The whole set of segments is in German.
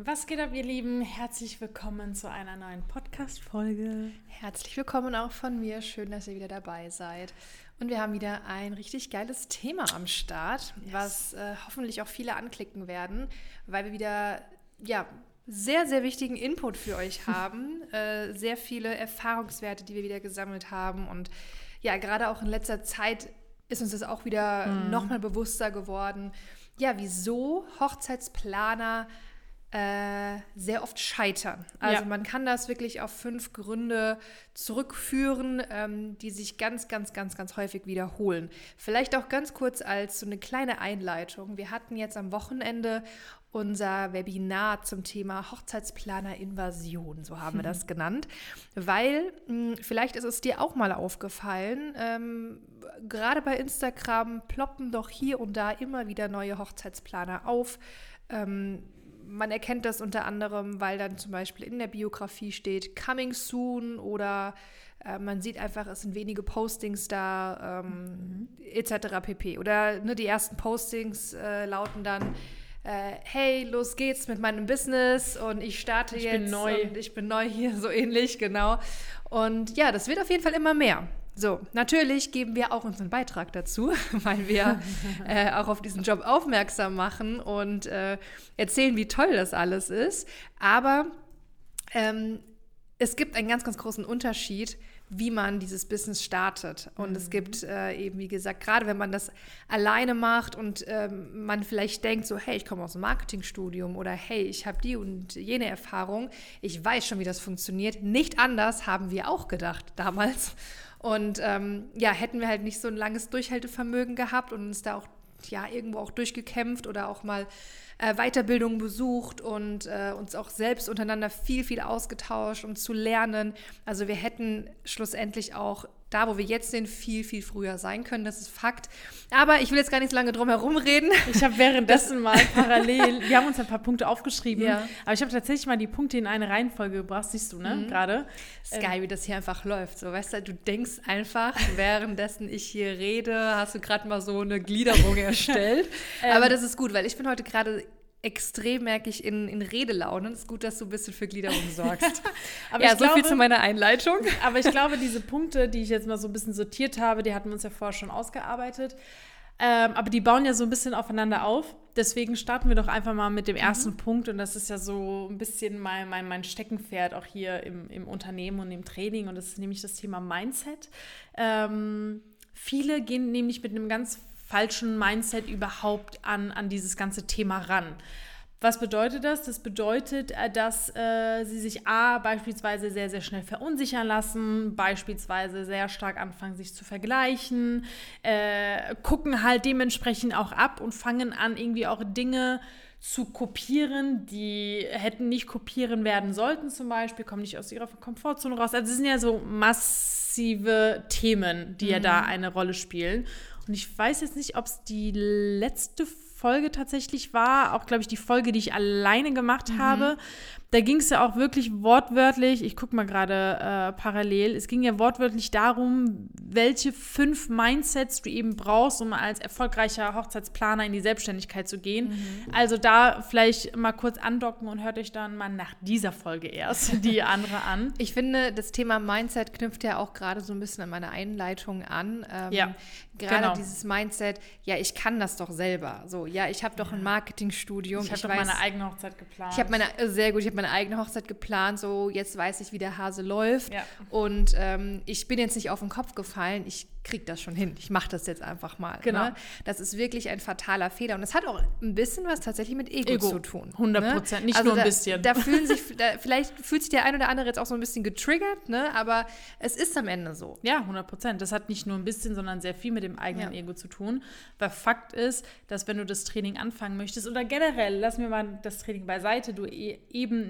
Was geht ab, ihr Lieben? Herzlich willkommen zu einer neuen Podcast-Folge. Herzlich willkommen auch von mir. Schön, dass ihr wieder dabei seid. Und wir haben wieder ein richtig geiles Thema am Start, yes. was äh, hoffentlich auch viele anklicken werden, weil wir wieder ja, sehr, sehr wichtigen Input für euch haben. äh, sehr viele Erfahrungswerte, die wir wieder gesammelt haben. Und ja, gerade auch in letzter Zeit ist uns das auch wieder mm. nochmal bewusster geworden. Ja, wieso Hochzeitsplaner äh, sehr oft scheitern. Also ja. man kann das wirklich auf fünf Gründe zurückführen, ähm, die sich ganz, ganz, ganz, ganz häufig wiederholen. Vielleicht auch ganz kurz als so eine kleine Einleitung. Wir hatten jetzt am Wochenende unser Webinar zum Thema Hochzeitsplaner-Invasion, so haben wir das genannt, weil mh, hm, vielleicht ist es dir auch mal aufgefallen, ähm, gerade bei Instagram ploppen doch hier und da immer wieder neue Hochzeitsplaner auf. Ähm, man erkennt das unter anderem, weil dann zum Beispiel in der Biografie steht Coming Soon oder äh, man sieht einfach, es sind wenige Postings da, ähm, mhm. etc. pp. Oder ne, die ersten Postings äh, lauten dann, äh, hey, los geht's mit meinem Business und ich starte ich jetzt. Bin neu. Und ich bin neu hier, so ähnlich, genau. Und ja, das wird auf jeden Fall immer mehr. So, natürlich geben wir auch unseren Beitrag dazu, weil wir äh, auch auf diesen Job aufmerksam machen und äh, erzählen, wie toll das alles ist. Aber ähm, es gibt einen ganz, ganz großen Unterschied, wie man dieses Business startet. Und mhm. es gibt äh, eben, wie gesagt, gerade wenn man das alleine macht und ähm, man vielleicht denkt so, hey, ich komme aus dem Marketingstudium oder hey, ich habe die und jene Erfahrung, ich weiß schon, wie das funktioniert. Nicht anders haben wir auch gedacht damals. Und ähm, ja, hätten wir halt nicht so ein langes Durchhaltevermögen gehabt und uns da auch ja irgendwo auch durchgekämpft oder auch mal äh, Weiterbildung besucht und äh, uns auch selbst untereinander viel, viel ausgetauscht, um zu lernen. Also wir hätten schlussendlich auch da, wo wir jetzt sind, viel, viel früher sein können. Das ist Fakt. Aber ich will jetzt gar nicht so lange drum herum reden. Ich habe währenddessen mal parallel, wir haben uns ein paar Punkte aufgeschrieben, ja. aber ich habe tatsächlich mal die Punkte in eine Reihenfolge gebracht, siehst du, ne, mhm. gerade. Ist geil, wie das hier einfach läuft. So, weißt du, du denkst einfach, währenddessen ich hier rede, hast du gerade mal so eine Gliederung erstellt. aber ähm. das ist gut, weil ich bin heute gerade extrem, merke ich, in, in Redelaune. Es ist gut, dass du ein bisschen für Gliederung sorgst. aber ja, so glaube, viel zu meiner Einleitung. aber ich glaube, diese Punkte, die ich jetzt mal so ein bisschen sortiert habe, die hatten wir uns ja vorher schon ausgearbeitet. Ähm, aber die bauen ja so ein bisschen aufeinander auf. Deswegen starten wir doch einfach mal mit dem mhm. ersten mhm. Punkt. Und das ist ja so ein bisschen mein, mein, mein Steckenpferd auch hier im, im Unternehmen und im Training. Und das ist nämlich das Thema Mindset. Ähm, viele gehen nämlich mit einem ganz falschen Mindset überhaupt an, an dieses ganze Thema ran. Was bedeutet das? Das bedeutet, äh, dass äh, sie sich A beispielsweise sehr, sehr schnell verunsichern lassen, beispielsweise sehr stark anfangen, sich zu vergleichen, äh, gucken halt dementsprechend auch ab und fangen an, irgendwie auch Dinge zu kopieren, die hätten nicht kopieren werden sollten, zum Beispiel, kommen nicht aus ihrer Komfortzone raus. Also, es sind ja so massive Themen, die mhm. ja da eine Rolle spielen. Und ich weiß jetzt nicht, ob es die letzte Folge tatsächlich war, auch glaube ich die Folge, die ich alleine gemacht mhm. habe. Da ging es ja auch wirklich wortwörtlich, ich gucke mal gerade äh, parallel, es ging ja wortwörtlich darum, welche fünf Mindsets du eben brauchst, um als erfolgreicher Hochzeitsplaner in die Selbstständigkeit zu gehen. Mhm. Also da vielleicht mal kurz andocken und hört euch dann mal nach dieser Folge erst die andere an. Ich finde, das Thema Mindset knüpft ja auch gerade so ein bisschen an meine Einleitung an. Ähm, ja. Gerade genau. dieses Mindset, ja, ich kann das doch selber. So, ja, ich habe doch ein Marketingstudium. Ich habe doch weiß, meine eigene Hochzeit geplant. Ich habe meine, äh, sehr gut, ich habe meine eigene Hochzeit geplant. So, jetzt weiß ich, wie der Hase läuft. Ja. Und ähm, ich bin jetzt nicht auf den Kopf gefallen. Ich kriege das schon hin. Ich mache das jetzt einfach mal. Genau. Ne? Das ist wirklich ein fataler Fehler. Und es hat auch ein bisschen was tatsächlich mit Ego, Ego. zu tun. 100 ne? Prozent, ne? nicht also nur ein da, bisschen. Da fühlen sich, da, vielleicht fühlt sich der ein oder andere jetzt auch so ein bisschen getriggert, ne? aber es ist am Ende so. Ja, 100 Prozent. Das hat nicht nur ein bisschen, sondern sehr viel mit dem eigenen ja. Ego zu tun. Weil Fakt ist, dass wenn du das Training anfangen möchtest oder generell, lass mir mal das Training beiseite, du e eben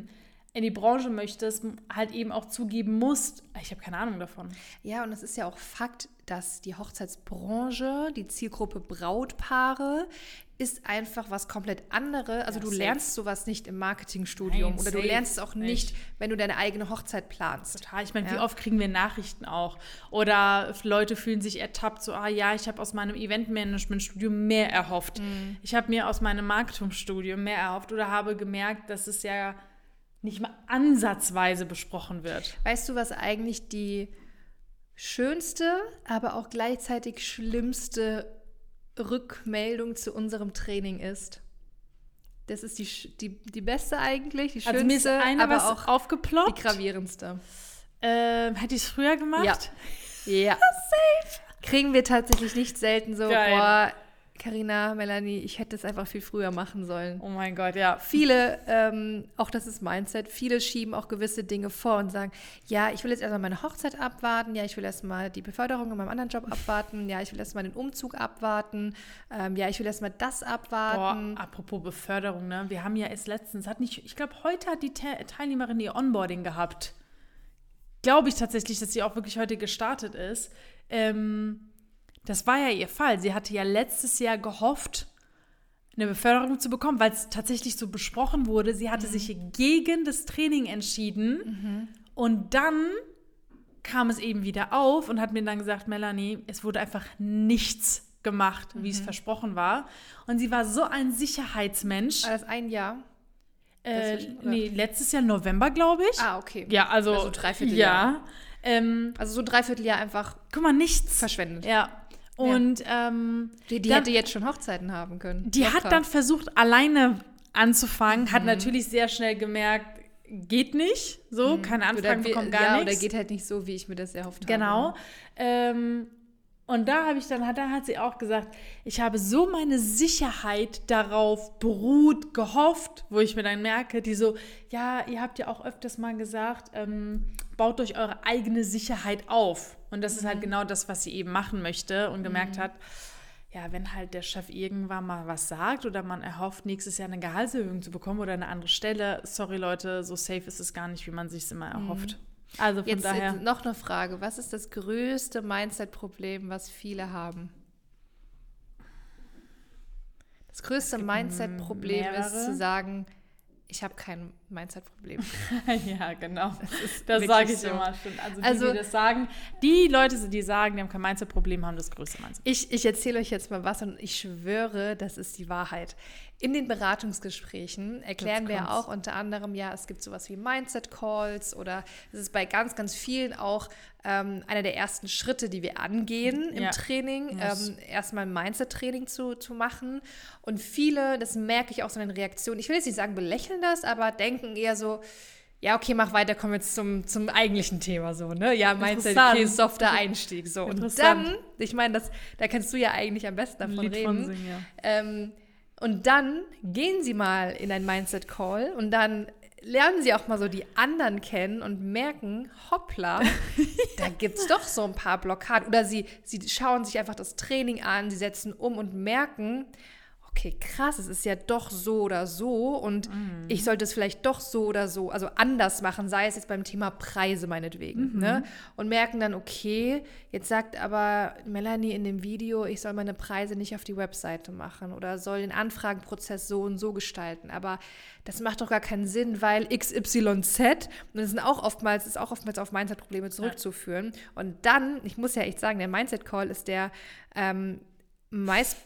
in die Branche möchtest, halt eben auch zugeben musst, ich habe keine Ahnung davon. Ja, und es ist ja auch Fakt, dass die Hochzeitsbranche, die Zielgruppe Brautpaare, ist einfach was komplett anderes. Also Ja, du safe. lernst sowas nicht im Marketingstudium Nein, oder du lernst es auch nicht, nicht. wenn du deine eigene Hochzeit planst. Total. Ich meine, wie Ja. oft kriegen wir Nachrichten auch? Oder Leute fühlen sich ertappt, so, ah ja, ich habe aus meinem Eventmanagement-Studium mehr erhofft. Mhm. Ich habe mir aus meinem Marketingstudium mehr erhofft oder habe gemerkt, dass es ja nicht mal ansatzweise besprochen wird. Weißt du, was eigentlich die schönste, aber auch gleichzeitig schlimmste Rückmeldung zu unserem Training ist? Das ist die, die, die beste eigentlich, die Also mir ist schönste, eine aber auch die aufgeploppt. gravierendste. Ähm, hätte ich es früher gemacht? Ja. Ja. Safe. Kriegen wir tatsächlich nicht selten so, Geil. boah, Carina, Melanie, ich hätte es einfach viel früher machen sollen. Oh mein Gott, ja. Viele, ähm, auch das ist Mindset, viele schieben auch gewisse Dinge vor und sagen, ja, ich will jetzt erstmal meine Hochzeit abwarten, ja, ich will erstmal die Beförderung in meinem anderen Job abwarten, ja, ich will erstmal den Umzug abwarten, ähm, ja, ich will erstmal das abwarten. Boah, apropos Beförderung, ne? Wir haben ja erst letztens, hat nicht, ich glaube, heute hat die Te Teilnehmerin ihr Onboarding gehabt. Glaube ich tatsächlich, dass sie auch wirklich heute gestartet ist. Ähm, das war ja ihr Fall. Sie hatte ja letztes Jahr gehofft, eine Beförderung zu bekommen, weil es tatsächlich so besprochen wurde. Sie hatte sich gegen das Training entschieden und dann kam es eben wieder auf und hat mir dann gesagt, Melanie, es wurde einfach nichts gemacht, wie es versprochen war. Und sie war so ein Sicherheitsmensch. War das ein Jahr? Äh, nee, letztes Jahr November, glaube ich. Ah, okay. Ja, also, Also Dreivierteljahr. Ja. Ähm, Also so ein Dreivierteljahr einfach guck mal, nichts. verschwendet. Ja. Und ähm, Die, die dann- hätte jetzt schon Hochzeiten haben können. die hat Locker. dann versucht, alleine anzufangen, Mhm. hat natürlich sehr schnell gemerkt, geht nicht. So, keine Anfragen wir- bekommen gar ja, nichts. oder geht halt nicht so, wie ich mir das erhofft Genau. habe. Ähm, und da habe ich dann, hat, dann hat sie auch gesagt, ich habe so meine Sicherheit darauf beruht, gehofft, wo ich mir dann merke, die so, ja, ihr habt ja auch öfters mal gesagt, ähm, baut euch eure eigene Sicherheit auf. Und das ist halt genau das, was sie eben machen möchte und gemerkt hat, ja, wenn halt der Chef irgendwann mal was sagt oder man erhofft, nächstes Jahr eine Gehaltserhöhung zu bekommen oder eine andere Stelle, sorry Leute, so safe ist es gar nicht, wie man sich es immer erhofft. Also von Jetzt, daher. jetzt noch eine Frage. Was ist das größte Mindset-Problem, was viele haben? Das größte Mindset-Problem ist zu sagen, ich habe kein Mindset-Problem. Ja, genau. Das, wirklich sage ich so. immer. Stimmt. Also, Also- die, die das sagen, die Leute, die sagen, die haben kein Mindset-Problem, haben das größte Mindset. Ich, ich erzähle euch jetzt mal was und ich schwöre, das ist die Wahrheit. In den Beratungsgesprächen erklären wir kommt's. auch unter anderem, ja, es gibt sowas wie Mindset-Calls oder es ist bei ganz, ganz vielen auch ähm, einer der ersten Schritte, die wir angehen im Ja. Training, ähm, erstmal ein Mindset-Training zu, zu machen. Und viele, das merke ich auch so in den Reaktionen, ich will jetzt nicht sagen, belächeln das, aber denken eher so, ja, okay, mach weiter, kommen wir jetzt zum, zum eigentlichen Thema so, ne? Ja, Mindset, okay, softer Einstieg. So. Und dann, ich meine, das, da kannst du ja eigentlich am besten davon Lied reden. von singen, ja. Ähm, und dann gehen sie mal in ein Mindset-Call und dann lernen sie auch mal so die anderen kennen und merken, hoppla, da gibt es doch so ein paar Blockaden. Oder sie, sie schauen sich einfach das Training an, sie setzen um und merken, okay, krass, es ist ja doch so oder so und ich sollte es vielleicht doch so oder so, also anders machen, sei es jetzt beim Thema Preise meinetwegen. Ne? Und merken dann, okay, jetzt sagt aber Melanie in dem Video, ich soll meine Preise nicht auf die Webseite machen oder soll den Anfragenprozess so und so gestalten. Aber das macht doch gar keinen Sinn, weil XYZ, und das sind auch oftmals, ist auch oftmals auf Mindset-Probleme zurückzuführen. Und dann, ich muss ja echt sagen, der Mindset-Call ist der ähm, meist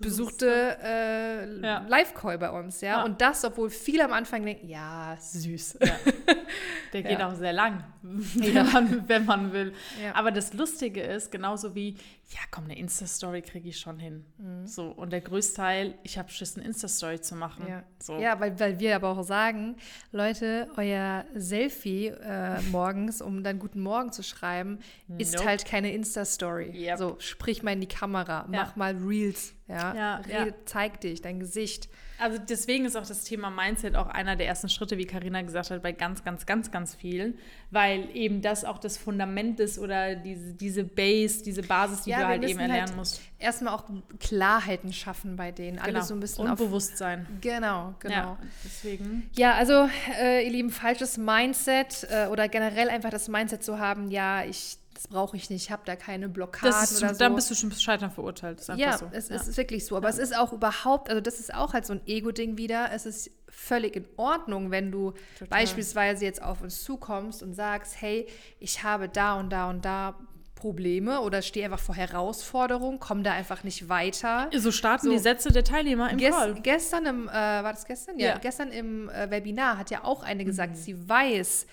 besuchte äh, Ja. Live-Call bei uns, ja? Ja. Und das, obwohl viele am Anfang denken, ja, süß. Der geht Ja. auch sehr lang, wenn, Ja. man, wenn man will. Ja. Aber das Lustige ist, genauso wie, ja komm, eine Insta-Story kriege ich schon hin. So, und der größte Teil, ich habe Schiss, eine Insta-Story zu machen. Ja, So. ja weil, weil wir aber auch sagen, Leute, euer Selfie äh, morgens, um dann guten Morgen zu schreiben, ist Nope. halt keine Insta-Story. Yep. So, sprich mal in die Kamera, Ja. mach mal Reels. Ja, Ja, Rede, ja. zeig dich, dein Gesicht. Also deswegen ist auch das Thema Mindset auch einer der ersten Schritte, wie Karina gesagt hat, bei ganz, ganz, ganz, ganz vielen, weil eben das auch das Fundament ist oder diese, diese Base, diese Basis, die Ja, du wir halt eben erlernen halt musst. Erstmal auch Klarheiten schaffen bei denen. Alles Genau. so ein bisschen Und auf. Bewusstsein. Genau, genau. Ja, deswegen. Ja, also äh, ihr Lieben, falsches Mindset äh, oder generell einfach das Mindset zu haben, ja, ich, das brauche ich nicht, ich habe da keine Blockaden Das ist, oder so. Dann bist du schon Scheitern verurteilt. Das ist einfach ja, so. es, ja. ist wirklich so. Aber es ist auch überhaupt, also das ist auch halt so ein Ego-Ding wieder. Es ist völlig in Ordnung, wenn du Total. beispielsweise jetzt auf uns zukommst und sagst, hey, ich habe da und da und da Probleme oder stehe einfach vor Herausforderungen, komme da einfach nicht weiter. so starten So. die Sätze der Teilnehmer im Ges Call. gestern im, äh, war das gestern? Ja, Ja. gestern im äh, Webinar hat ja auch eine Mhm. gesagt, sie weiß,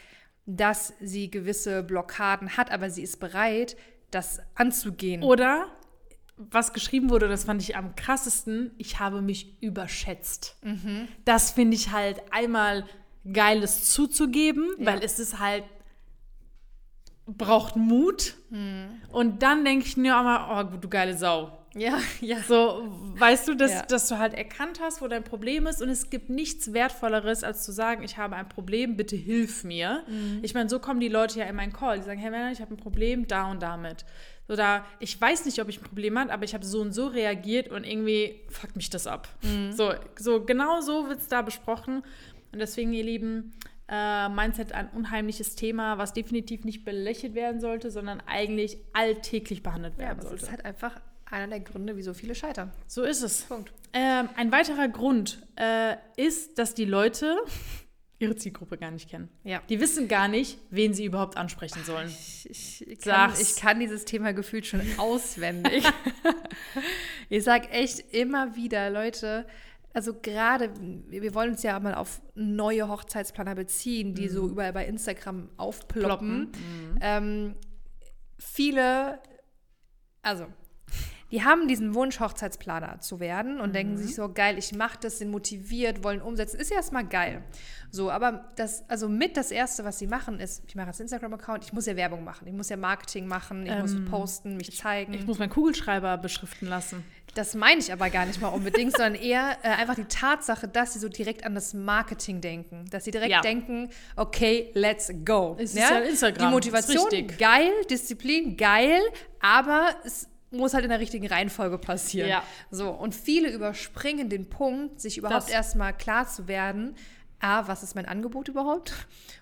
dass sie gewisse Blockaden hat, aber sie ist bereit, das anzugehen. Oder was geschrieben wurde, das fand ich am krassesten, ich habe mich überschätzt. Mhm. Das finde ich halt einmal geiles zuzugeben, Ja. weil es ist halt braucht Mut. Mhm. Und dann denke ich mir immer, oh, du geile Sau. Ja, ja. So, weißt du, dass, Ja. dass du halt erkannt hast, wo dein Problem ist und es gibt nichts Wertvolleres, als zu sagen, ich habe ein Problem, bitte hilf mir. Mhm. Ich meine, so kommen die Leute ja in meinen Call. Die sagen, Herr Werner, ich habe ein Problem da und damit. Da, ich weiß nicht, ob ich ein Problem habe, aber ich habe so und so reagiert und irgendwie fuckt mich das ab. Mhm. So, so, genau so wird es da besprochen. Und deswegen, ihr Lieben, äh, Mindset ein unheimliches Thema, was definitiv nicht belächelt werden sollte, sondern eigentlich alltäglich behandelt Ja, werden es sollte. ist halt einfach einer der Gründe, wieso viele scheitern. So ist es. Punkt. Ähm, ein weiterer Grund äh, ist, dass die Leute ihre Zielgruppe gar nicht kennen. Ja. Die wissen gar nicht, wen sie überhaupt ansprechen sollen. Ich, ich, ich, kann, ich kann dieses Thema gefühlt schon auswendig. ich sag echt immer wieder, Leute, also gerade, wir wollen uns ja mal auf neue Hochzeitsplaner beziehen, die so überall bei Instagram aufploppen. Ähm, viele, also die haben diesen Wunsch, Hochzeitsplaner zu werden und denken sich so, geil, ich mache das, sind motiviert, wollen umsetzen. Ist ja erstmal geil. So, aber das, also mit das Erste, was sie machen, ist, ich mache jetzt einen Instagram-Account, ich muss ja Werbung machen, ich muss ja Marketing machen, ich muss posten, mich zeigen. Ich muss meinen Kugelschreiber beschriften lassen. Das meine ich aber gar nicht mal unbedingt, sondern eher äh, einfach die Tatsache, dass sie so direkt an das Marketing denken. Dass sie direkt Ja. denken, okay, let's go. Es ist ja Instagram, Die ist Motivation, richtig. geil, Disziplin, geil, aber es muss halt in der richtigen Reihenfolge passieren. Ja. So, und viele überspringen den Punkt, sich überhaupt erstmal klar zu werden, A, was ist mein Angebot überhaupt?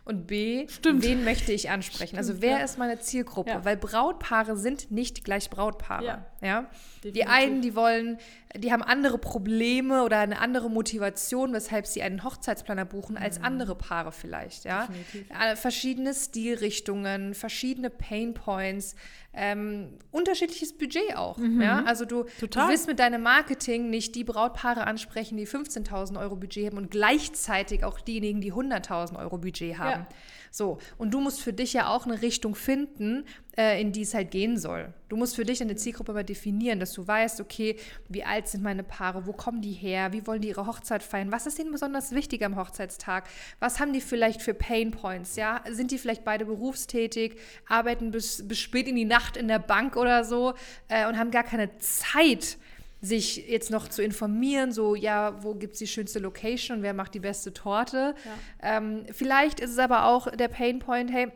Und B, Stimmt. wen möchte ich ansprechen? also wer ja. ist meine Zielgruppe? Ja. Weil Brautpaare sind nicht gleich Brautpaare. Ja. Ja? Die einen, die wollen, die haben andere Probleme oder eine andere Motivation, weshalb sie einen Hochzeitsplaner buchen, als andere Paare vielleicht. Ja? Mhm. Definitiv. Äh, Verschiedene Stilrichtungen, verschiedene Painpoints, ähm, unterschiedliches Budget auch. Ja? Also du, Mhm. Total. du willst mit deinem Marketing nicht die Brautpaare ansprechen, die 15.000 Euro Budget haben und gleichzeitig auch diejenigen, die 100.000 Euro Budget haben. Ja. So, und du musst für dich ja auch eine Richtung finden, äh, in die es halt gehen soll. Du musst für dich eine Zielgruppe mal definieren, dass du weißt, okay, wie alt sind meine Paare, wo kommen die her, wie wollen die ihre Hochzeit feiern, was ist ihnen besonders wichtig am Hochzeitstag, was haben die vielleicht für Pain Points, ja, sind die vielleicht beide berufstätig, arbeiten bis, bis spät in die Nacht in der Bank oder so äh, und haben gar keine Zeit, sich jetzt noch zu informieren, so, ja, wo gibt es die schönste Location und wer macht die beste Torte. Ähm, vielleicht ist es aber auch der Painpoint, hey,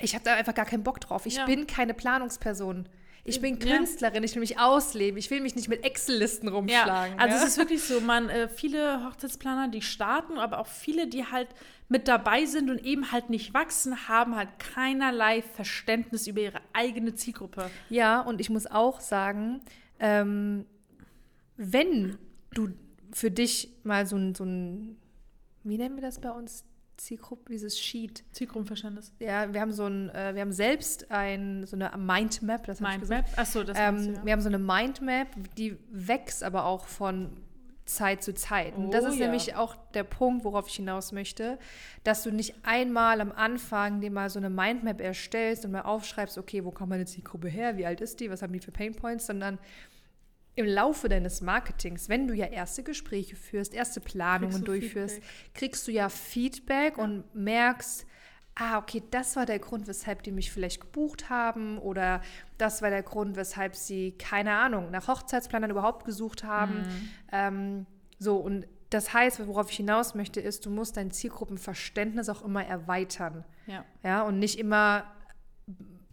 ich habe da einfach gar keinen Bock drauf. Ich Ja. bin keine Planungsperson. Ich bin Ja. Künstlerin, ich will mich ausleben. Ich will mich nicht mit Excel-Listen Ja, rumschlagen. also ja? es ist wirklich so, man, äh, viele Hochzeitsplaner, die starten, aber auch viele, die halt mit dabei sind und eben halt nicht wachsen, haben halt keinerlei Verständnis über ihre eigene Zielgruppe. Ja, und ich muss auch sagen, ähm, wenn du für dich mal so ein, so ein, wie nennen wir das bei uns? Zielgruppe, dieses Sheet. Zielgruppenverständnis. Ja, wir haben so ein, äh, wir haben selbst ein, so eine Mindmap, das. Mindmap. Achso, das Ähm, du, ja. Wir haben so eine Mindmap, die wächst aber auch von Zeit zu Zeit. Und das Oh, ist ja. nämlich auch der Punkt, worauf ich hinaus möchte, dass du nicht einmal am Anfang dir mal so eine Mindmap erstellst und mal aufschreibst, okay, wo kommt meine Zielgruppe her, wie alt ist die, was haben die für Painpoints, sondern im Laufe deines Marketings, wenn du ja erste Gespräche führst, erste Planungen Kriegst du durchführst, Feedback. kriegst du ja Feedback und merkst, ah, okay, das war der Grund, weshalb die mich vielleicht gebucht haben oder das war der Grund, weshalb sie, keine Ahnung, nach Hochzeitsplanern überhaupt gesucht haben. Mhm. Ähm, so, und das heißt, worauf ich hinaus möchte, ist, du musst dein Zielgruppenverständnis auch immer erweitern. Ja. Ja, und nicht immer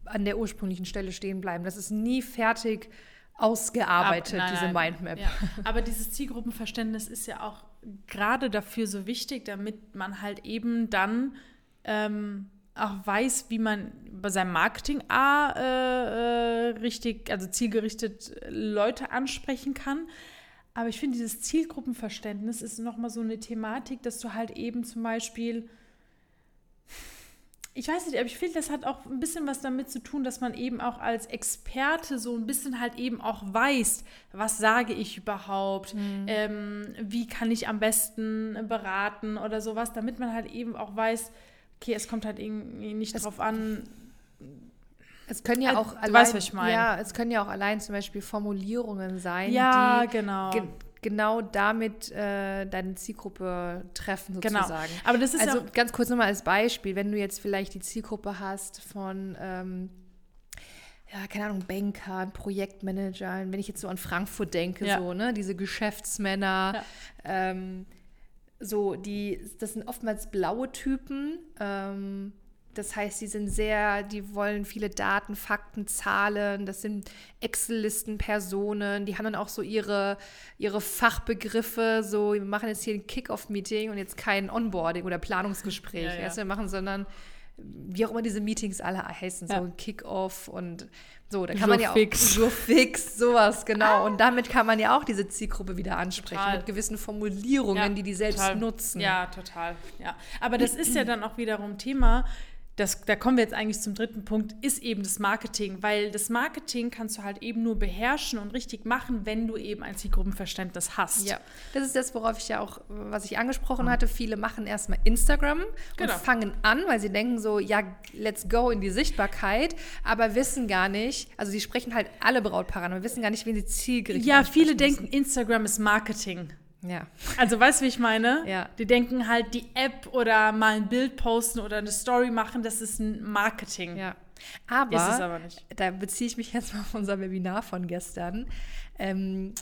an der ursprünglichen Stelle stehen bleiben. Das ist nie fertig ausgearbeitet, Ab, nein, diese. Mindmap. Ja. Aber dieses Zielgruppenverständnis ist ja auch gerade dafür so wichtig, damit man halt eben dann ähm, auch weiß, wie man bei seinem Marketing A äh, äh, richtig, also zielgerichtet Leute ansprechen kann. Aber ich finde, dieses Zielgruppenverständnis ist nochmal so eine Thematik, dass du halt eben zum Beispiel, ich weiß nicht, aber ich finde, das hat auch ein bisschen was damit zu tun, dass man eben auch als Experte so ein bisschen halt eben auch weiß, was sage ich überhaupt, mhm. ähm, wie kann ich am besten beraten oder sowas, damit man halt eben auch weiß, okay, es kommt halt irgendwie nicht es, drauf an. Es können ja also, auch allein, weißt, was ich meine. Ja, es können ja auch allein zum Beispiel Formulierungen sein, ja, die genau. Ge genau damit äh, deine Zielgruppe treffen genau. sozusagen. Genau. Aber das ist also ganz kurz nochmal als Beispiel, wenn du jetzt vielleicht die Zielgruppe hast von ähm, ja, keine Ahnung, Bankern, Projektmanagern, wenn ich jetzt so an Frankfurt denke, ja. so, ne, diese Geschäftsmänner, ja. ähm, so, die, das sind oftmals blaue Typen. Ähm, das heißt, sie sind sehr, die wollen viele Daten, Fakten, Zahlen. Das sind Excel-Listen-Personen. Die haben dann auch so ihre, ihre Fachbegriffe. So, wir machen jetzt hier ein Kick-Off-Meeting und jetzt kein Onboarding oder Planungsgespräch. Ja, ja. Erst wir machen, sondern wie auch immer diese Meetings alle heißen, so ja. ein Kick-Off und so, da kann man ja auch fix. so fix, sowas, genau. Und damit kann man ja auch diese Zielgruppe wieder ansprechen total. mit gewissen Formulierungen, ja, die die selbst total. nutzen. Ja, total. Ja. Aber das ist ja dann auch wiederum Thema, das, da kommen wir jetzt eigentlich zum dritten Punkt, ist eben das Marketing, weil das Marketing kannst du halt eben nur beherrschen und richtig machen, wenn du eben ein Zielgruppenverständnis hast. Ja, das ist das, worauf ich ja auch, was ich angesprochen hatte. Viele machen erstmal Instagram genau. und fangen an, weil sie denken so, ja, let's go in die Sichtbarkeit, aber wissen gar nicht, also sie sprechen halt alle Brautpaare an, aber wissen gar nicht, wen sie zielgerichtet Ja, viele denken, Instagram ist Marketing. Ja. Also weißt du, wie ich meine? Ja. Die denken halt, die App oder mal ein Bild posten oder eine Story machen, das ist ein Marketing. Ja. Aber, ist es aber nicht. da beziehe ich mich jetzt mal auf unser Webinar von gestern. Ähm,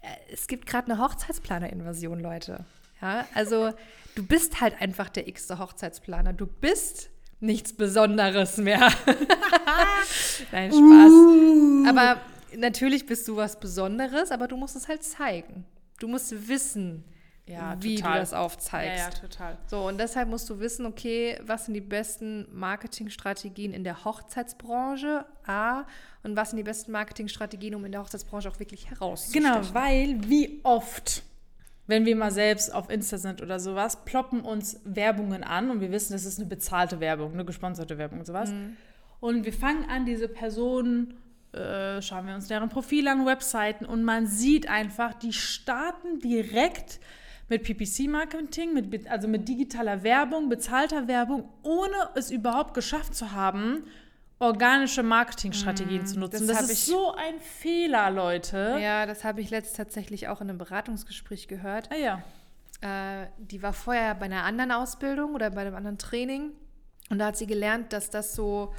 äh, es gibt gerade eine Hochzeitsplaner-Invasion, Leute. Ja, also du bist halt einfach der x-te Hochzeitsplaner. Du bist nichts Besonderes mehr. Nein, Spaß. Uh. Aber natürlich bist du was Besonderes, aber du musst es halt zeigen. Du musst wissen, ja, wie total. du das aufzeigst. Ja, ja, total. So, und deshalb musst du wissen, okay, was sind die besten Marketingstrategien in der Hochzeitsbranche? A. Und was sind die besten Marketingstrategien, um in der Hochzeitsbranche auch wirklich herauszustechen? Genau, weil wie oft, wenn wir mal selbst auf Insta sind oder sowas, ploppen uns Werbungen an und wir wissen, das ist eine bezahlte Werbung, eine gesponserte Werbung und sowas. Mhm. Und wir fangen an, diese Personen äh, schauen wir uns deren Profile an, Webseiten und man sieht einfach, die starten direkt mit PPC-Marketing, mit, also mit digitaler Werbung, bezahlter Werbung, ohne es überhaupt geschafft zu haben, organische Marketingstrategien mm, zu nutzen. Das, das ist so ein Fehler, Leute. Ja, das habe ich letzt tatsächlich auch in einem Beratungsgespräch gehört. Ah ja. Äh, die war vorher bei einer anderen Ausbildung oder bei einem anderen Training und da hat sie gelernt, dass das so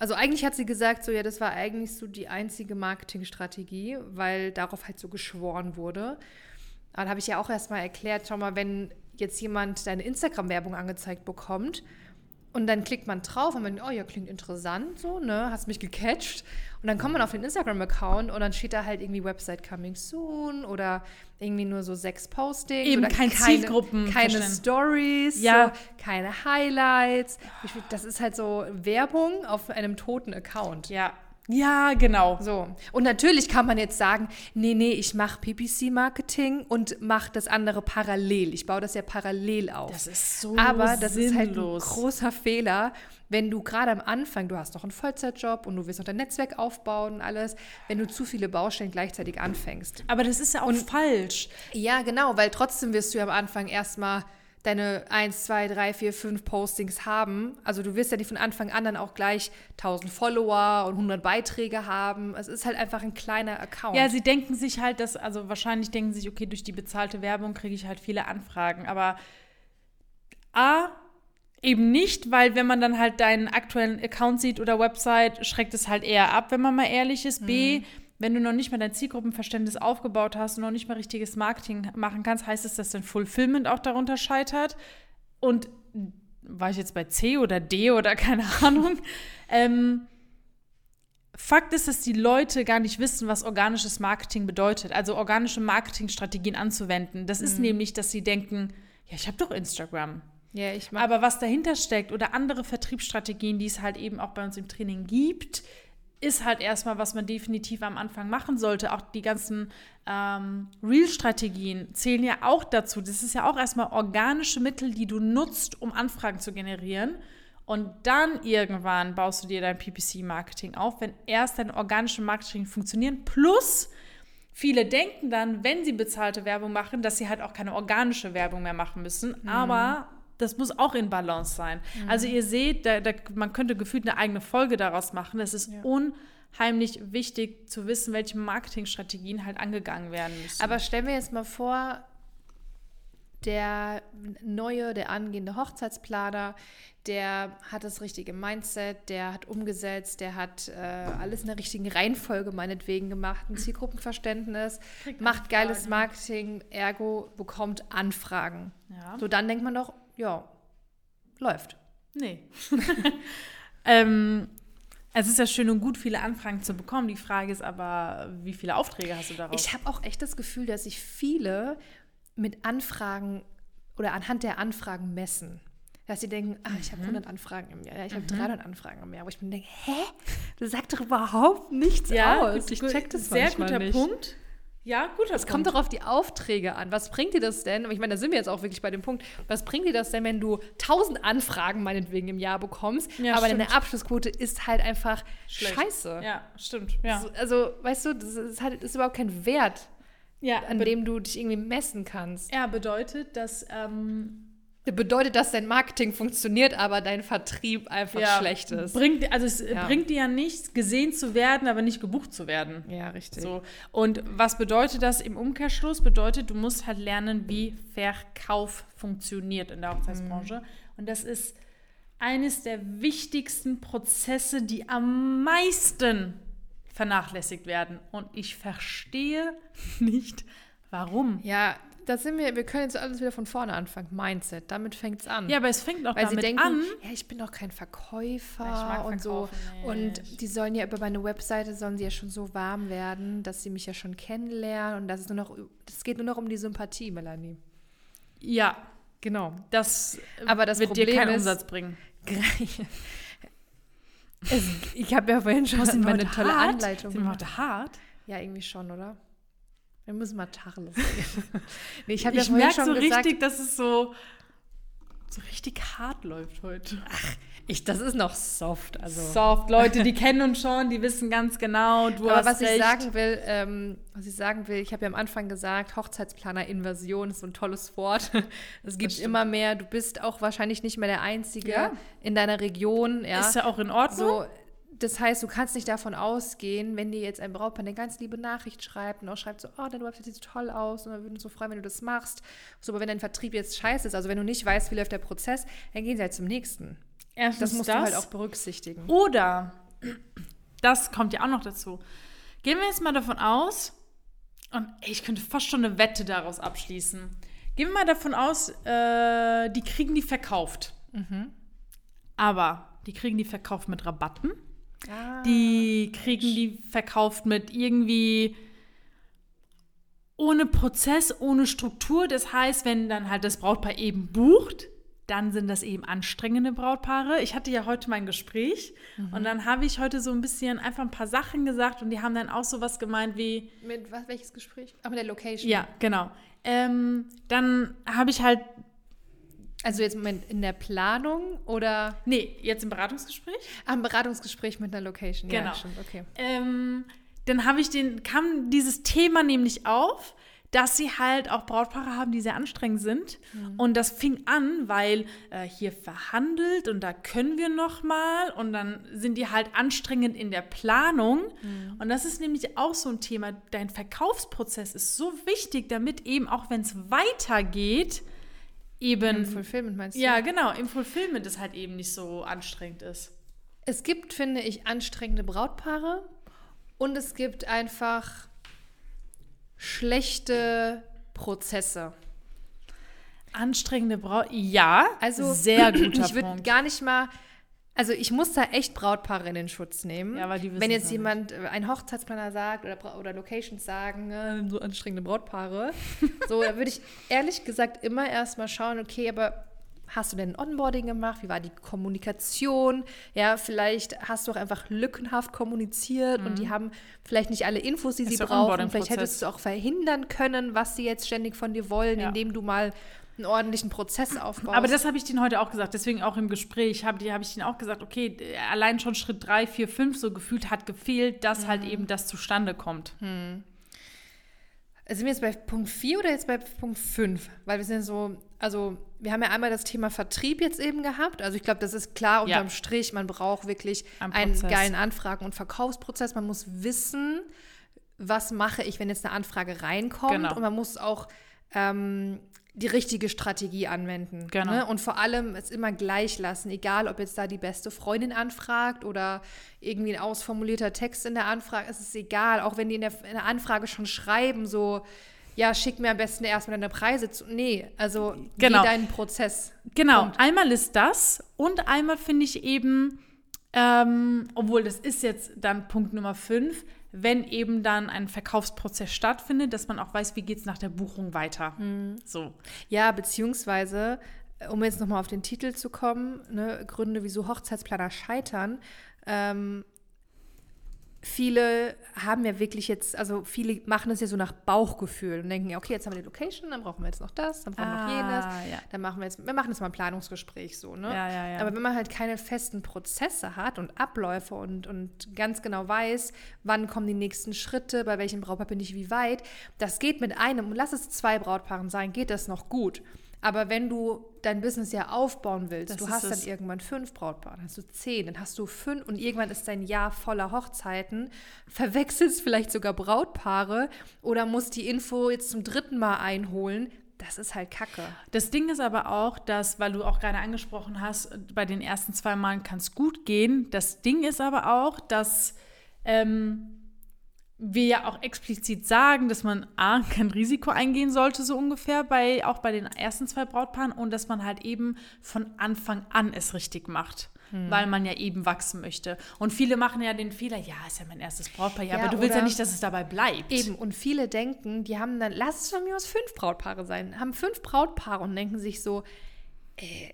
also eigentlich hat sie gesagt, so ja, das war eigentlich so die einzige Marketingstrategie, weil darauf halt so geschworen wurde. Aber da habe ich ja auch erstmal erklärt, schau mal, wenn jetzt jemand deine Instagram-Werbung angezeigt bekommt und dann klickt man drauf und man, oh ja, klingt interessant, so, ne, hast mich gecatcht. Und dann kommt man auf den Instagram-Account und dann steht da halt irgendwie Website coming soon oder irgendwie nur so sechs Postings. Eben oder kein keine, Zielgruppen. Keine Stories, ja. So, keine Highlights. Das ist halt so Werbung auf einem toten Account. Ja, ja, genau. So. Und natürlich kann man jetzt sagen, nee, nee, ich mache PPC-Marketing und mache das andere parallel. Ich baue das ja parallel auf. Das ist so Aber das sinnlos. ist halt ein großer Fehler, wenn du gerade am Anfang, du hast noch einen Vollzeitjob und du willst noch dein Netzwerk aufbauen und alles, wenn du zu viele Baustellen gleichzeitig anfängst. Aber das ist ja auch und, falsch. Ja, genau, weil trotzdem wirst du ja am Anfang erstmal deine 1, 2, 3, 4, 5 Postings haben. Also du wirst ja nicht von Anfang an dann auch gleich 1000 Follower und 100 Beiträge haben. Es ist halt einfach ein kleiner Account. Ja, sie denken sich halt, dass, also wahrscheinlich denken sie sich, okay, durch die bezahlte Werbung kriege ich halt viele Anfragen. Aber A, Eben nicht, weil wenn man dann halt deinen aktuellen Account sieht oder Website, schreckt es halt eher ab, wenn man mal ehrlich ist. Mhm. B, wenn du noch nicht mal dein Zielgruppenverständnis aufgebaut hast und noch nicht mal richtiges Marketing machen kannst, heißt es, dass dein Fulfillment auch darunter scheitert. Und war ich jetzt bei C oder D oder keine Ahnung. ähm, Fakt ist, dass die Leute gar nicht wissen, was organisches Marketing bedeutet, also organische Marketingstrategien anzuwenden. Das ist mhm. nämlich, dass sie denken, ja, ich habe doch Instagram. Ja, ich mag. Aber was dahinter steckt oder andere Vertriebsstrategien, die es halt eben auch bei uns im Training gibt, ist halt erstmal, was man definitiv am Anfang machen sollte. Auch die ganzen ähm, Real-Strategien zählen ja auch dazu. Das ist ja auch erstmal organische Mittel, die du nutzt, um Anfragen zu generieren. Und dann irgendwann baust du dir dein PPC-Marketing auf, wenn erst dein organisches Marketing funktioniert. Plus, viele denken dann, wenn sie bezahlte Werbung machen, dass sie halt auch keine organische Werbung mehr machen müssen. Mhm. Aber das muss auch in Balance sein. Mhm. Also ihr seht, da, da, man könnte gefühlt eine eigene Folge daraus machen. Es ist ja. unheimlich wichtig zu wissen, welche Marketingstrategien halt angegangen werden müssen. Aber stellen wir jetzt mal vor, der neue, der angehende Hochzeitsplaner, der hat das richtige Mindset, der hat umgesetzt, der hat äh, alles in der richtigen Reihenfolge meinetwegen gemacht, ein Zielgruppenverständnis, Kriegt macht geiles Marketing, ergo bekommt Anfragen. Ja. So, dann denkt man doch, ja, läuft. Nee. ähm, es ist ja schön und gut, viele Anfragen zu bekommen. Die Frage ist aber, wie viele Aufträge hast du daraus? Ich habe auch echt das Gefühl, dass sich viele mit Anfragen oder anhand der Anfragen messen. Dass sie denken, ah, ich habe 100 mhm. Anfragen im Jahr, ja, ich habe mhm. 300 Anfragen im Jahr. Wo ich mir denke, hä? Das sagt doch überhaupt nichts ja, aus. Gut, ich check das Sehr guter nicht. Punkt. Ja, gut. Es kommt doch auf die Aufträge an. Was bringt dir das denn? Ich meine, da sind wir jetzt auch wirklich bei dem Punkt. Was bringt dir das denn, wenn du 1000 Anfragen meinetwegen im Jahr bekommst, ja, aber stimmt. deine Abschlussquote ist halt einfach Schlecht. scheiße? Ja, stimmt. Ja. Also, weißt du, das ist, halt, ist überhaupt kein Wert, ja, an dem du dich irgendwie messen kannst. Ja, bedeutet, dass ähm, bedeutet, dass dein Marketing funktioniert, aber dein Vertrieb einfach ja, schlecht ist. Bringt, also es ja. bringt dir ja nichts, gesehen zu werden, aber nicht gebucht zu werden. Ja, richtig. So. Und was bedeutet das im Umkehrschluss? Bedeutet, du musst halt lernen, wie Verkauf funktioniert in der Hochzeitsbranche. Mhm. Und das ist eines der wichtigsten Prozesse, die am meisten vernachlässigt werden. Und ich verstehe nicht, warum. Ja, das sind wir, wir können jetzt alles wieder von vorne anfangen. Mindset, damit fängt es an. Ja, aber es fängt auch Weil damit sie denken, an. Ja, ich bin doch kein Verkäufer und so. Nicht. Und die sollen ja über meine Webseite sollen sie ja schon so warm werden, dass sie mich ja schon kennenlernen und das ist nur noch, das geht nur noch um die Sympathie, Melanie. Ja, genau. Das, aber das wird Problem dir keinen ist, Umsatz bringen. es, ich habe ja vorhin schon eine tolle hart? Anleitung. Sind wir hart? Ja, irgendwie schon, oder? Wir müssen mal Tacheles reden. nee, ich ich ja merke so gesagt, richtig, dass es so, so richtig hart läuft heute. Ach, ich, das ist noch soft. Also. Soft, Leute, die kennen uns schon, die wissen ganz genau, du Aber hast was recht. ich sagen will, ähm, was ich sagen will, ich habe ja am Anfang gesagt, Hochzeitsplaner-Inversion ist so ein tolles Wort. Es gibt immer mehr, du bist auch wahrscheinlich nicht mehr der Einzige ja. in deiner Region. Ja. Ist ja auch in Ordnung. So, das heißt, du kannst nicht davon ausgehen, wenn dir jetzt ein Brautpaar eine ganz liebe Nachricht schreibt und auch schreibt so, oh, deine Website sieht so toll aus und wir würden uns so freuen, wenn du das machst. So, aber wenn dein Vertrieb jetzt scheiße ist, also wenn du nicht weißt, wie läuft der Prozess, dann gehen sie halt zum nächsten. Erstens das musst das. du halt auch berücksichtigen. Oder, das kommt ja auch noch dazu, gehen wir jetzt mal davon aus, und ey, ich könnte fast schon eine Wette daraus abschließen. Gehen wir mal davon aus, äh, die kriegen die verkauft. Mhm. Aber die kriegen die verkauft mit Rabatten Ah, die kriegen die verkauft mit irgendwie ohne Prozess, ohne Struktur. Das heißt, wenn dann halt das Brautpaar eben bucht, dann sind das eben anstrengende Brautpaare. Ich hatte ja heute mein Gespräch mhm. und dann habe ich heute so ein bisschen einfach ein paar Sachen gesagt und die haben dann auch so was gemeint wie. Mit was, welches Gespräch? Ach, mit der Location. Ja, genau. Ähm, dann habe ich halt also jetzt Moment, in der Planung oder? Nee, jetzt im Beratungsgespräch. Ah, im Beratungsgespräch mit einer Location. Genau. Ja, stimmt, okay. Ähm, dann habe ich den, kam dieses Thema nämlich auf, dass sie halt auch Brautpaare haben, die sehr anstrengend sind. Mhm. Und das fing an, weil äh, hier verhandelt und da können wir noch mal und dann sind die halt anstrengend in der Planung. Mhm. Und das ist nämlich auch so ein Thema. Dein Verkaufsprozess ist so wichtig, damit eben auch wenn es weitergeht, eben. Im Fulfillment meinst du? Ja, genau, im Fulfillment es halt eben nicht so anstrengend ist. Es gibt, finde ich, anstrengende Brautpaare und es gibt einfach schlechte Prozesse. Anstrengende Braut. Ja, Also sehr guter ich würde Punkt. gar nicht mal, also ich muss da echt Brautpaare in den Schutz nehmen. Ja, weil die Wenn wissen's jetzt jemand, äh, ein Hochzeitsplaner sagt oder, oder Locations sagen, äh, so anstrengende Brautpaare, so, da würde ich ehrlich gesagt immer erstmal schauen, okay, aber hast du denn ein Onboarding gemacht? Wie war die Kommunikation? Ja, vielleicht hast du auch einfach lückenhaft kommuniziert und die haben vielleicht nicht alle Infos, die Mhm. Ist sie brauchen. Vielleicht hättest du auch verhindern können, was sie jetzt ständig von dir wollen, Ja. indem du mal einen ordentlichen Prozess aufbaust. Aber das habe ich denen heute auch gesagt, deswegen auch im Gespräch habe hab ich denen auch gesagt, okay, allein schon Schritt 3, 4, 5 so gefühlt hat gefehlt, dass halt Mhm. eben das zustande kommt. Sind wir jetzt bei Punkt 4 oder jetzt bei Punkt 5? Weil wir sind so, also wir haben ja einmal das Thema Vertrieb jetzt eben gehabt. Also ich glaube, das ist klar unterm Ja. Strich. Man braucht wirklich Ein einen geilen Anfragen- und Verkaufsprozess. Man muss wissen, was mache ich, wenn jetzt eine Anfrage reinkommt. Genau. Und man muss auch ähm, die richtige Strategie anwenden. Genau. Ne? Und vor allem es immer gleich lassen, egal ob jetzt da die beste Freundin anfragt oder irgendwie ein ausformulierter Text in der Anfrage, es ist egal, auch wenn die in der, in der Anfrage schon schreiben, so, ja, schick mir am besten erstmal deine Preise zu. Nee, also Genau. geh deinen Prozess. Genau, Punkt. einmal ist das und einmal finde ich eben, ähm, obwohl das ist jetzt dann Punkt Nummer 5, wenn eben dann ein Verkaufsprozess stattfindet, dass man auch weiß, wie geht es nach der Buchung weiter. Mhm. So. Ja, beziehungsweise, äh, um jetzt nochmal auf den Titel zu kommen, ne, Gründe, wieso Hochzeitsplaner scheitern. Ähm, viele haben ja wirklich jetzt, also viele machen es ja so nach Bauchgefühl und denken, ja, okay, jetzt haben wir die Location, dann brauchen wir jetzt noch das, dann brauchen wir noch jenes. Ah, ja. Dann machen wir jetzt, wir machen jetzt mal ein Planungsgespräch so, ne? Ja, ja, ja. Aber wenn man halt keine festen Prozesse hat und Abläufe und, und ganz genau weiß, wann kommen die nächsten Schritte, bei welchem Brautpaar bin ich wie weit, das geht mit einem, und lass es zwei Brautpaaren sein, geht das noch gut. Aber wenn du dein Business ja aufbauen willst, Das du hast es. dann irgendwann fünf Brautpaare, dann hast du zehn, dann hast du fünf und irgendwann ist dein Jahr voller Hochzeiten, verwechselst vielleicht sogar Brautpaare oder musst die Info jetzt zum dritten Mal einholen. Das ist halt Kacke. Das Ding ist aber auch, dass, weil du auch gerade angesprochen hast, bei den ersten zwei Malen kann es gut gehen. Das Ding ist aber auch, dass ähm, wir ja auch explizit sagen, dass man A, kein Risiko eingehen sollte, so ungefähr, bei, auch bei den ersten zwei Brautpaaren und dass man halt eben von Anfang an es richtig macht. Weil man ja eben wachsen möchte. Und viele machen ja den Fehler, ja, ist ja mein erstes Brautpaar, ja, Ja, aber du willst ja nicht, dass es dabei bleibt. Eben, und viele denken, die haben dann, lass es von mir aus fünf Brautpaare sein, haben fünf Brautpaare und denken sich so, äh,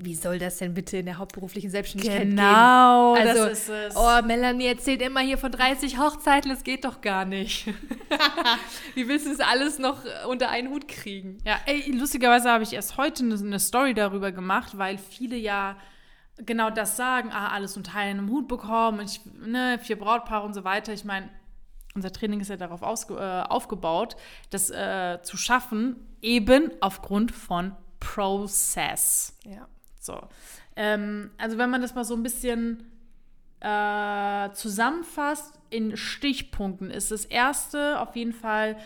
wie soll das denn bitte in der hauptberuflichen Selbstständigkeit Genau, gehen? das Also, ist es. oh, Melanie erzählt immer hier von 30 Hochzeiten, das geht doch gar nicht. wie willst du das alles noch unter einen Hut kriegen? Ja, ey, lustigerweise habe ich erst heute eine, eine Story darüber gemacht, weil viele ja genau das sagen, ah, alles unter einem Hut bekommen, und ich, ne, vier Brautpaare und so weiter. Ich meine, unser Training ist ja darauf ausge, äh, aufgebaut, das äh, zu schaffen, eben aufgrund von Process. Ja. So. Ähm, also wenn man das mal so ein bisschen äh, zusammenfasst, in Stichpunkten ist das erste auf jeden Fall,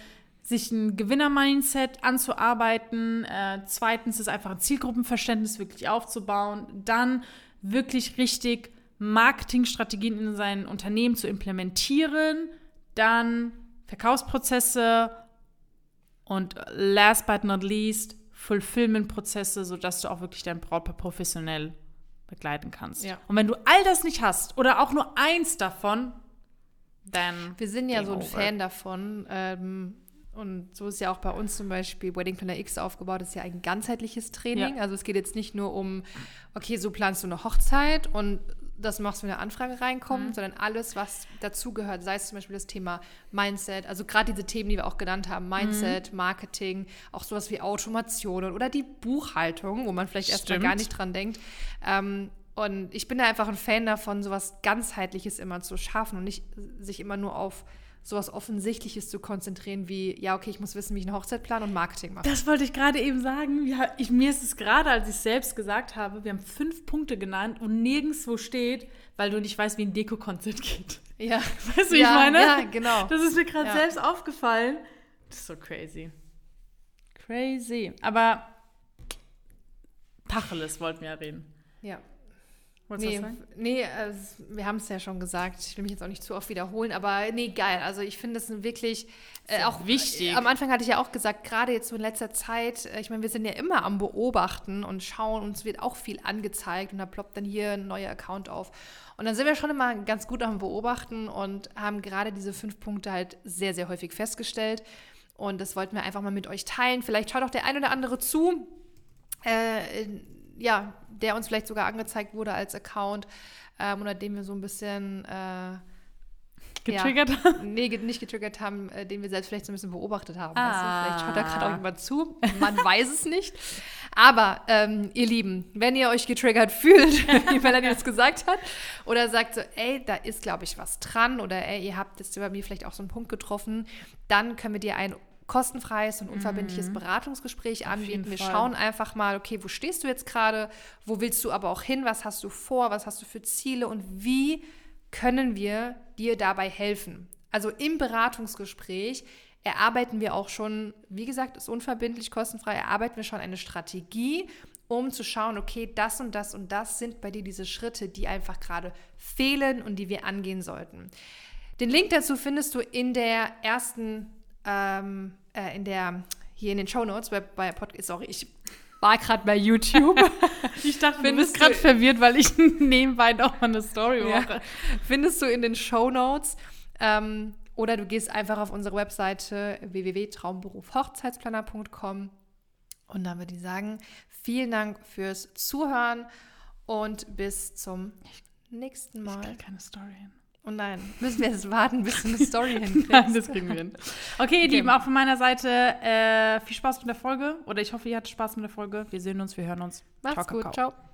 sich ein Gewinner-Mindset anzuarbeiten. Äh, zweitens ist einfach ein Zielgruppenverständnis wirklich aufzubauen. Dann wirklich richtig Marketingstrategien in sein Unternehmen zu implementieren. Dann Verkaufsprozesse und last but not least Fulfillment-Prozesse, sodass du auch wirklich dein Brautpaar professionell begleiten kannst. Ja. Und wenn du all das nicht hast oder auch nur eins davon, dann Wir sind ja so ein over. Fan davon. Ähm, und so ist ja auch bei uns zum Beispiel Wedding Planner X aufgebaut, das ist ja ein ganzheitliches Training. Ja. Also es geht jetzt nicht nur um, okay, so planst du eine Hochzeit und das machst du, wenn eine Anfrage reinkommt, Mhm. sondern alles, was dazugehört, sei es zum Beispiel das Thema Mindset, also gerade diese Themen, die wir auch genannt haben, Mhm. Mindset, Marketing, auch sowas wie Automation oder die Buchhaltung, wo man vielleicht erstmal gar nicht dran denkt. Ähm, und ich bin da einfach ein Fan davon, sowas ganzheitliches immer zu schaffen und nicht sich immer nur auf sowas Offensichtliches zu konzentrieren, wie, ja, okay, ich muss wissen, wie ich eine Hochzeit plane und Marketing mache. Das wollte ich gerade eben sagen. Ja, ich, mir ist es gerade, als ich es selbst gesagt habe, wir haben fünf Punkte genannt und nirgendwo steht, weil du nicht weißt, wie ein Dekokonzept geht. Ja, Weißt du, wie ja, ich meine? Ja, genau. Das ist mir gerade Ja. selbst aufgefallen. Das ist so crazy. Crazy. Aber Tacheles wollten wir ja reden. Ja. Wolltest Nee, nee äh, wir haben es ja schon gesagt. Ich will mich jetzt auch nicht zu oft wiederholen, aber nee, geil. Also ich finde es wirklich äh, auch wichtig. Äh, am Anfang hatte ich ja auch gesagt, gerade jetzt so in letzter Zeit, äh, ich meine, wir sind ja immer am Beobachten und schauen, uns wird auch viel angezeigt und da ploppt dann hier ein neuer Account auf. Und dann sind wir schon immer ganz gut am Beobachten und haben gerade diese fünf Punkte halt sehr, sehr häufig festgestellt. Und das wollten wir einfach mal mit euch teilen. Vielleicht schaut auch der ein oder andere zu, äh, ja, der uns vielleicht sogar angezeigt wurde als Account ähm, oder den wir so ein bisschen äh, Getriggert haben? ja, nee, ge- nicht getriggert haben, äh, den wir selbst vielleicht so ein bisschen beobachtet haben. Ah. Du? Vielleicht schaut da gerade auch jemand zu. Man weiß es nicht. Aber ähm, ihr Lieben, wenn ihr euch getriggert fühlt, wie Melanie das gesagt hat, oder sagt so, ey, da ist, glaube ich, was dran, oder ey, ihr habt jetzt bei mir vielleicht auch so einen Punkt getroffen, dann können wir dir ein kostenfreies und unverbindliches Beratungsgespräch anbieten. Wir Fall. schauen einfach mal, okay, wo stehst du jetzt gerade? Wo willst du aber auch hin? Was hast du vor? Was hast du für Ziele? Und wie können wir dir dabei helfen? Also im Beratungsgespräch erarbeiten wir auch schon, wie gesagt, ist unverbindlich, kostenfrei, erarbeiten wir schon eine Strategie, um zu schauen, okay, das und das und das sind bei dir diese Schritte, die einfach gerade fehlen und die wir angehen sollten. Den Link dazu findest du in der ersten, ähm, äh, in der, hier in den Show Notes bei, bei Podcast, sorry, ich war gerade bei YouTube. Ich dachte, du Findest bist gerade verwirrt, weil ich nebenbei noch mal eine Story Ja. mache. Findest du in den Show Notes. Ähm, oder du gehst einfach auf unsere Webseite www.traumberufhochzeitsplaner.com und dann würde ich sagen, vielen Dank fürs Zuhören und bis zum nächsten Ich Mal. krieg keine Story hin. Und nein, müssen wir jetzt warten, bis du eine Story Nein, hinkriegst. das kriegen wir hin. Okay, ihr Okay. Lieben, auch von meiner Seite äh, viel Spaß mit der Folge. Oder ich hoffe, ihr hattet Spaß mit der Folge. Wir sehen uns, wir hören uns. Mach's Ciao, gut, ciao.